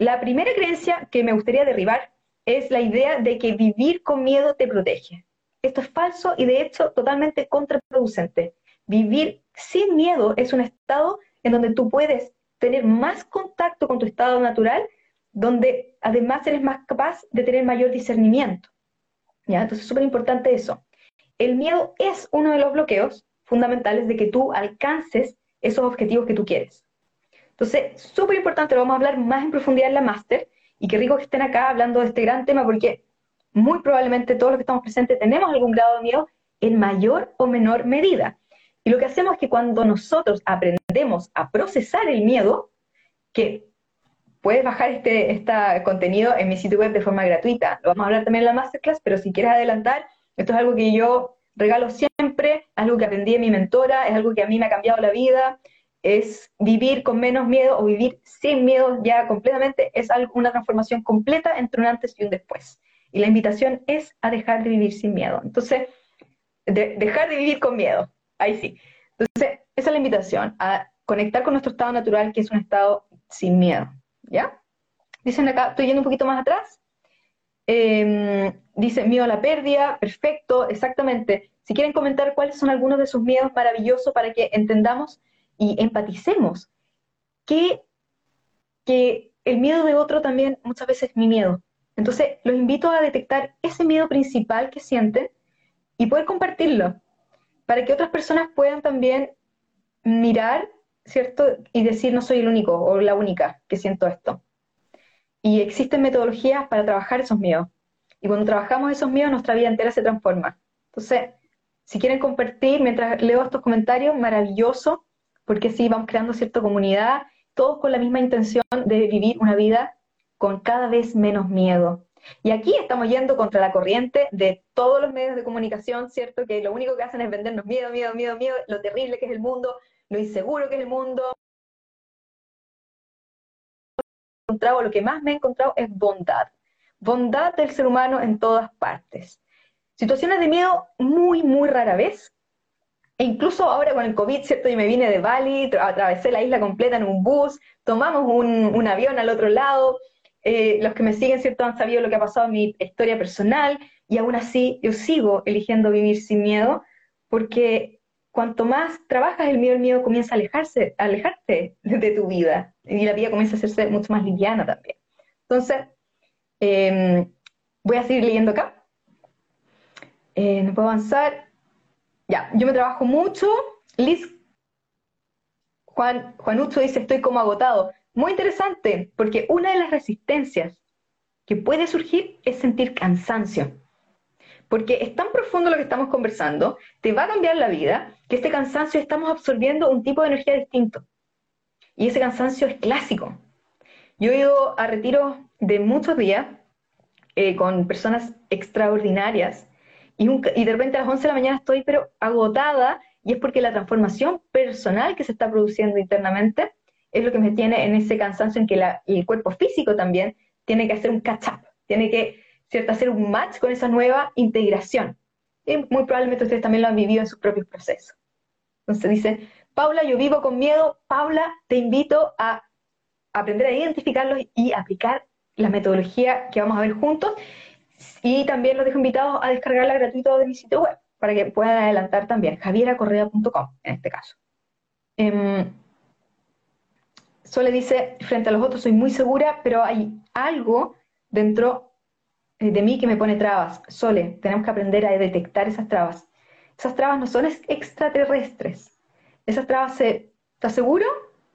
[SPEAKER 1] la primera creencia que me gustaría derribar es la idea de que vivir con miedo te protege. Esto es falso y de hecho totalmente contraproducente. Vivir sin miedo es un estado en donde tú puedes tener más contacto con tu estado natural, donde además eres más capaz de tener mayor discernimiento. ¿Ya? Entonces es súper importante eso. El miedo es uno de los bloqueos fundamentales de que tú alcances esos objetivos que tú quieres. Entonces, súper importante, lo vamos a hablar más en profundidad en la máster, y qué rico que estén acá hablando de este gran tema, porque muy probablemente todos los que estamos presentes tenemos algún grado de miedo en mayor o menor medida. Y lo que hacemos es que cuando nosotros aprendemos a procesar el miedo, que puedes bajar este, este contenido en mi sitio web de forma gratuita, lo vamos a hablar también en la masterclass, pero si quieres adelantar, esto es algo que yo regalo siempre, algo que aprendí de mi mentora, es algo que a mí me ha cambiado la vida, es vivir con menos miedo o vivir sin miedo ya completamente, es algo, una transformación completa entre un antes y un después. Y la invitación es a dejar de vivir sin miedo. Entonces, dejar de vivir con miedo, ahí sí. Entonces, esa es la invitación, a conectar con nuestro estado natural, que es un estado sin miedo, ¿ya? Dicen acá, estoy yendo un poquito más atrás, eh, dice miedo a la pérdida, perfecto, exactamente. Si quieren comentar cuáles son algunos de sus miedos maravillosos para que entendamos y empaticemos que, que el miedo de otro también muchas veces es mi miedo. Entonces, los invito a detectar ese miedo principal que sienten y poder compartirlo para que otras personas puedan también mirar, ¿cierto? Y decir, no soy el único o la única que siento esto. Y existen metodologías para trabajar esos miedos. Y cuando trabajamos esos miedos, nuestra vida entera se transforma. Entonces, si quieren compartir mientras leo estos comentarios, maravilloso porque sí, vamos creando cierta comunidad, todos con la misma intención de vivir una vida con cada vez menos miedo. Y aquí estamos yendo contra la corriente de todos los medios de comunicación, ¿cierto? Que lo único que hacen es vendernos miedo, miedo, miedo, miedo, lo terrible que es el mundo, lo inseguro que es el mundo. Lo que más me he encontrado es bondad. Bondad del ser humano en todas partes. Situaciones de miedo muy, muy rara vez, e incluso ahora con el COVID, ¿cierto? Yo me vine de Bali, atravesé la isla completa en un bus, tomamos un, avión al otro lado. Eh, los que me siguen, ¿cierto? Han sabido lo que ha pasado en mi historia personal y aún así yo sigo eligiendo vivir sin miedo porque cuanto más trabajas el miedo, el miedo comienza a alejarse, alejarte de tu vida y la vida comienza a hacerse mucho más liviana también. Entonces, em, voy a seguir leyendo acá. Eh, no puedo avanzar. Ya, yo me trabajo mucho. Liz, Juan, Juanucho dice, estoy como agotado. Muy interesante, porque una de las resistencias que puede surgir es sentir cansancio. Porque es tan profundo lo que estamos conversando, te va a cambiar la vida, que este cansancio estamos absorbiendo un tipo de energía distinto. Y ese cansancio es clásico. Yo he ido a retiros de muchos días eh, con personas extraordinarias y, de repente a las 11 de la mañana estoy pero agotada y es porque la transformación personal que se está produciendo internamente es lo que me tiene en ese cansancio en que el cuerpo físico también tiene que hacer un catch-up, tiene que ¿cierto? hacer un match con esa nueva integración. Y muy probablemente ustedes también lo han vivido en sus propios procesos. Entonces dice, Paula, yo vivo con miedo. Paula, te invito a aprender a identificarlos y aplicar la metodología que vamos a ver juntos. Y también los dejo invitados a descargarla gratuito de mi sitio web para que puedan adelantar también, javieracorrea.com en este caso. Eh, Sole dice, frente a los otros soy muy segura, pero hay algo dentro eh, de mí que me pone trabas. Sole, tenemos que aprender a detectar esas trabas. Esas trabas no son extraterrestres. Esas trabas, se, ¿estás seguro?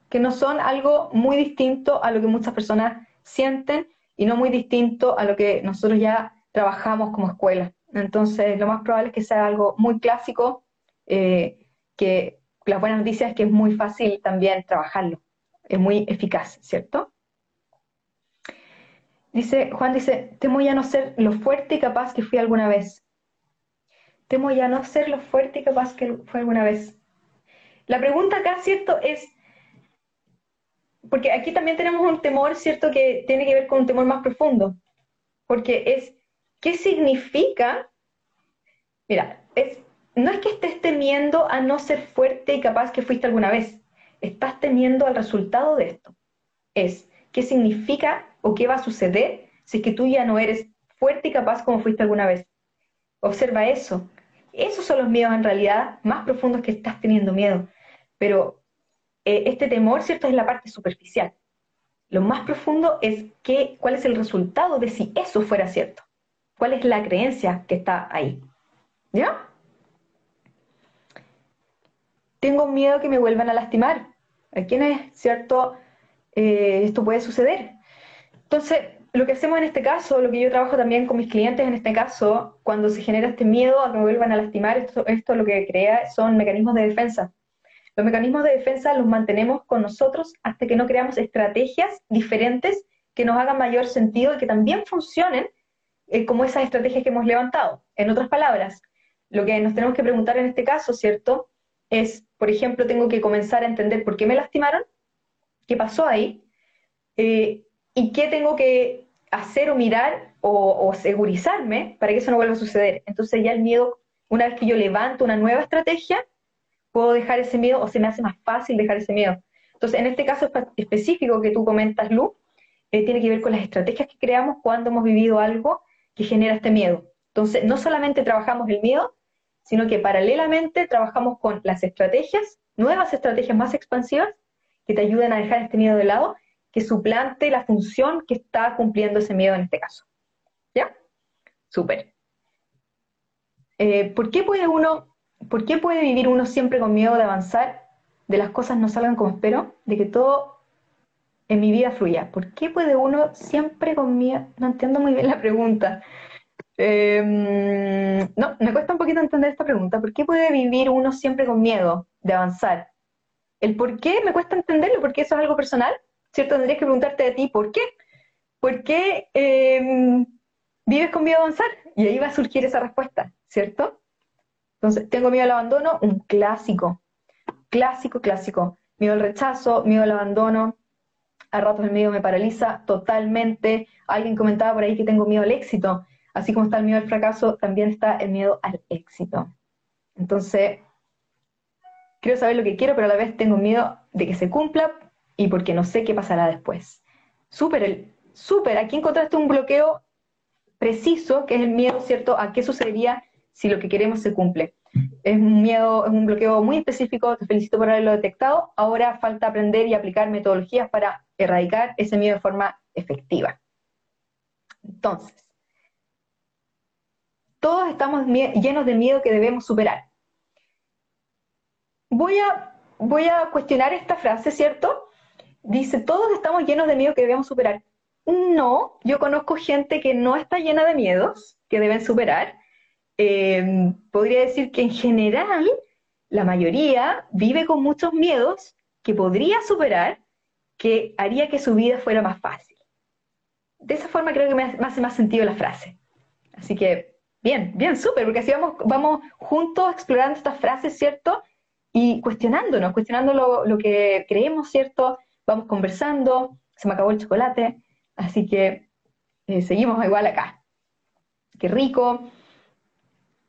[SPEAKER 1] Que no son algo muy distinto a lo que muchas personas sienten y no muy distinto a lo que nosotros ya trabajamos como escuela. Entonces, lo más probable es que sea algo muy clásico, eh, que la buena noticia es que es muy fácil también trabajarlo, es muy eficaz, ¿cierto? Dice, Juan dice, temo ya no ser lo fuerte y capaz que fui alguna vez. Temo ya no ser lo fuerte y capaz que fui alguna vez. La pregunta acá, ¿cierto? Es, porque aquí también tenemos un temor, ¿cierto? Que tiene que ver con un temor más profundo. Porque es, ¿Qué significa? Mira, no es que estés temiendo a no ser fuerte y capaz que fuiste alguna vez. Estás temiendo al resultado de esto. Es, ¿qué significa o qué va a suceder si es que tú ya no eres fuerte y capaz como fuiste alguna vez? Observa eso. Esos son los miedos en realidad más profundos que estás teniendo miedo. Pero eh, este temor, ¿cierto?, es la parte superficial. Lo más profundo es qué, cuál es el resultado de si eso fuera cierto. ¿Cuál es la creencia que está ahí? ¿Ya? Tengo miedo que me vuelvan a lastimar. ¿A quiénes, cierto, eh, esto puede suceder? Entonces, lo que hacemos en este caso, lo que yo trabajo también con mis clientes en este caso, cuando se genera este miedo a que me vuelvan a lastimar, esto, esto lo que crea son mecanismos de defensa. Los mecanismos de defensa los mantenemos con nosotros hasta que no creamos estrategias diferentes que nos hagan mayor sentido y que también funcionen eh, como esas estrategias que hemos levantado. En otras palabras, lo que nos tenemos que preguntar en este caso, ¿cierto? Es, por ejemplo, tengo que comenzar a entender por qué me lastimaron, qué pasó ahí, eh, y qué tengo que hacer o mirar o, o segurizarme para que eso no vuelva a suceder. Entonces ya el miedo, una vez que yo levanto una nueva estrategia, puedo dejar ese miedo o se me hace más fácil dejar ese miedo. Entonces, en este caso específico que tú comentas, Lu, eh, tiene que ver con las estrategias que creamos cuando hemos vivido algo que genera este miedo. Entonces, no solamente trabajamos el miedo, sino que paralelamente trabajamos con las estrategias, nuevas estrategias más expansivas, que te ayuden a dejar este miedo de lado, que suplante la función que está cumpliendo ese miedo en este caso. ¿Ya? Súper. Eh, ¿Por qué puede uno ¿por qué puede vivir uno siempre con miedo de avanzar, de las cosas no salgan como espero, de que todo en mi vida fluya? ¿Por qué puede uno siempre con miedo? No entiendo muy bien la pregunta. Em, no, me cuesta un poquito entender esta pregunta. ¿Por qué puede vivir uno siempre con miedo de avanzar? El por qué me cuesta entenderlo, porque eso es algo personal, ¿cierto? Tendrías que preguntarte a ti, ¿por qué? ¿Por qué em, vives con miedo de avanzar? Y ahí va a surgir esa respuesta, ¿cierto? Entonces, tengo miedo al abandono, un clásico, clásico, clásico. Miedo al rechazo, miedo al abandono, a ratos el miedo me paraliza totalmente. Alguien comentaba por ahí que tengo miedo al éxito. Así como está el miedo al fracaso, también está el miedo al éxito. Entonces, quiero saber lo que quiero, pero a la vez tengo miedo de que se cumpla y porque no sé qué pasará después. Súper, súper. Aquí encontraste un bloqueo preciso, que es el miedo, ¿cierto?, a qué sucedería si lo que queremos se cumple. Es un miedo, es un bloqueo muy específico, te felicito por haberlo detectado. Ahora falta aprender y aplicar metodologías para erradicar ese miedo de forma efectiva. Entonces, todos estamos llenos de miedo que debemos superar. Voy a, voy a cuestionar esta frase, ¿cierto? Dice, todos estamos llenos de miedo que debemos superar. No, yo conozco gente que no está llena de miedos que deben superar Em, podría decir que en general la mayoría vive con muchos miedos que podría superar, que haría que su vida fuera más fácil. De esa forma creo que me hace más sentido la frase. Así que, bien, bien, súper, porque así vamos, vamos juntos explorando estas frases, ¿cierto? Y cuestionándonos, cuestionando lo, que creemos, ¿cierto? Vamos conversando, se me acabó el chocolate, así que eh, seguimos igual acá. Qué rico.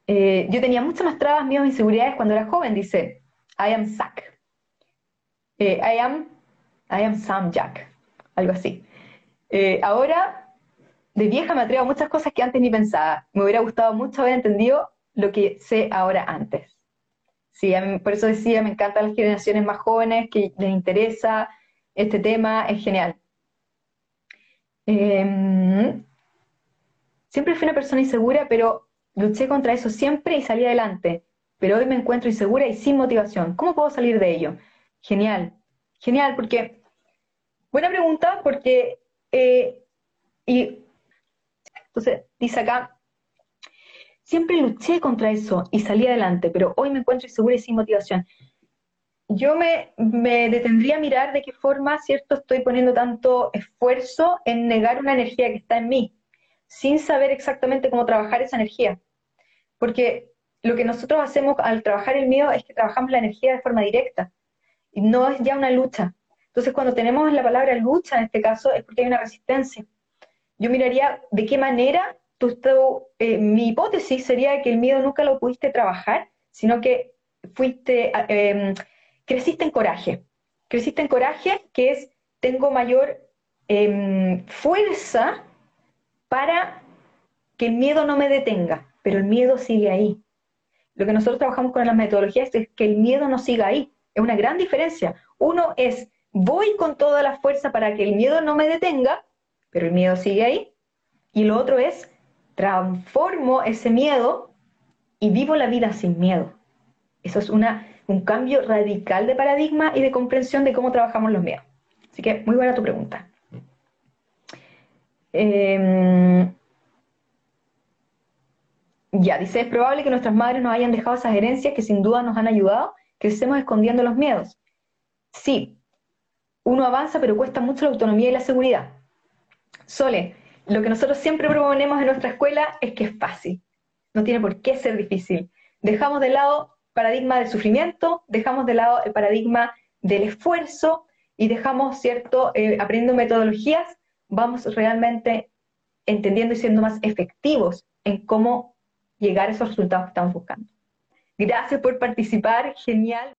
[SPEAKER 1] Eh, yo tenía muchas más trabas, miedos inseguridades cuando era joven, dice, I am Zack. Eh, I am, I am Sam Jack, algo así. Eh, ahora, de vieja me atrevo a muchas cosas que antes ni pensaba. Me hubiera gustado mucho haber entendido lo que sé ahora antes. Sí, por eso decía, me encantan las generaciones más jóvenes que les interesa este tema, es genial. Em, siempre fui una persona insegura, pero Luché contra eso siempre y salí adelante, pero hoy me encuentro insegura y sin motivación. ¿Cómo puedo salir de ello? Genial, genial, porque, buena pregunta, porque, eh, y, entonces, dice acá, siempre luché contra eso y salí adelante, pero hoy me encuentro insegura y sin motivación. Yo me, me detendría a mirar de qué forma, ¿cierto?, estoy poniendo tanto esfuerzo en negar una energía que está en mí, sin saber exactamente cómo trabajar esa energía. Porque lo que nosotros hacemos al trabajar el miedo es que trabajamos la energía de forma directa y no es ya una lucha. Entonces, cuando tenemos la palabra lucha en este caso, es porque hay una resistencia. Yo miraría de qué manera tú, eh, mi hipótesis sería que el miedo nunca lo pudiste trabajar, sino que fuiste, em, creciste en coraje. Creciste en coraje, que es, tengo mayor em, fuerza para que el miedo no me detenga pero el miedo sigue ahí. Lo que nosotros trabajamos con las metodologías es que el miedo no siga ahí. Es una gran diferencia. Uno es, voy con toda la fuerza para que el miedo no me detenga, pero el miedo sigue ahí. Y lo otro es, transformo ese miedo y vivo la vida sin miedo. Eso es una, un cambio radical de paradigma y de comprensión de cómo trabajamos los miedos. Así que muy buena tu pregunta. Em, ya, dice, es probable que nuestras madres nos hayan dejado esas herencias que sin duda nos han ayudado, que estemos escondiendo los miedos. Sí, uno avanza, pero cuesta mucho la autonomía y la seguridad. Sole, lo que nosotros siempre proponemos en nuestra escuela es que es fácil. No tiene por qué ser difícil. Dejamos de lado paradigma del sufrimiento, dejamos de lado el paradigma del esfuerzo y dejamos, ¿cierto?, eh, aprendiendo metodologías, vamos realmente entendiendo y siendo más efectivos en cómo llegar a esos resultados que estamos buscando. Gracias por participar, genial.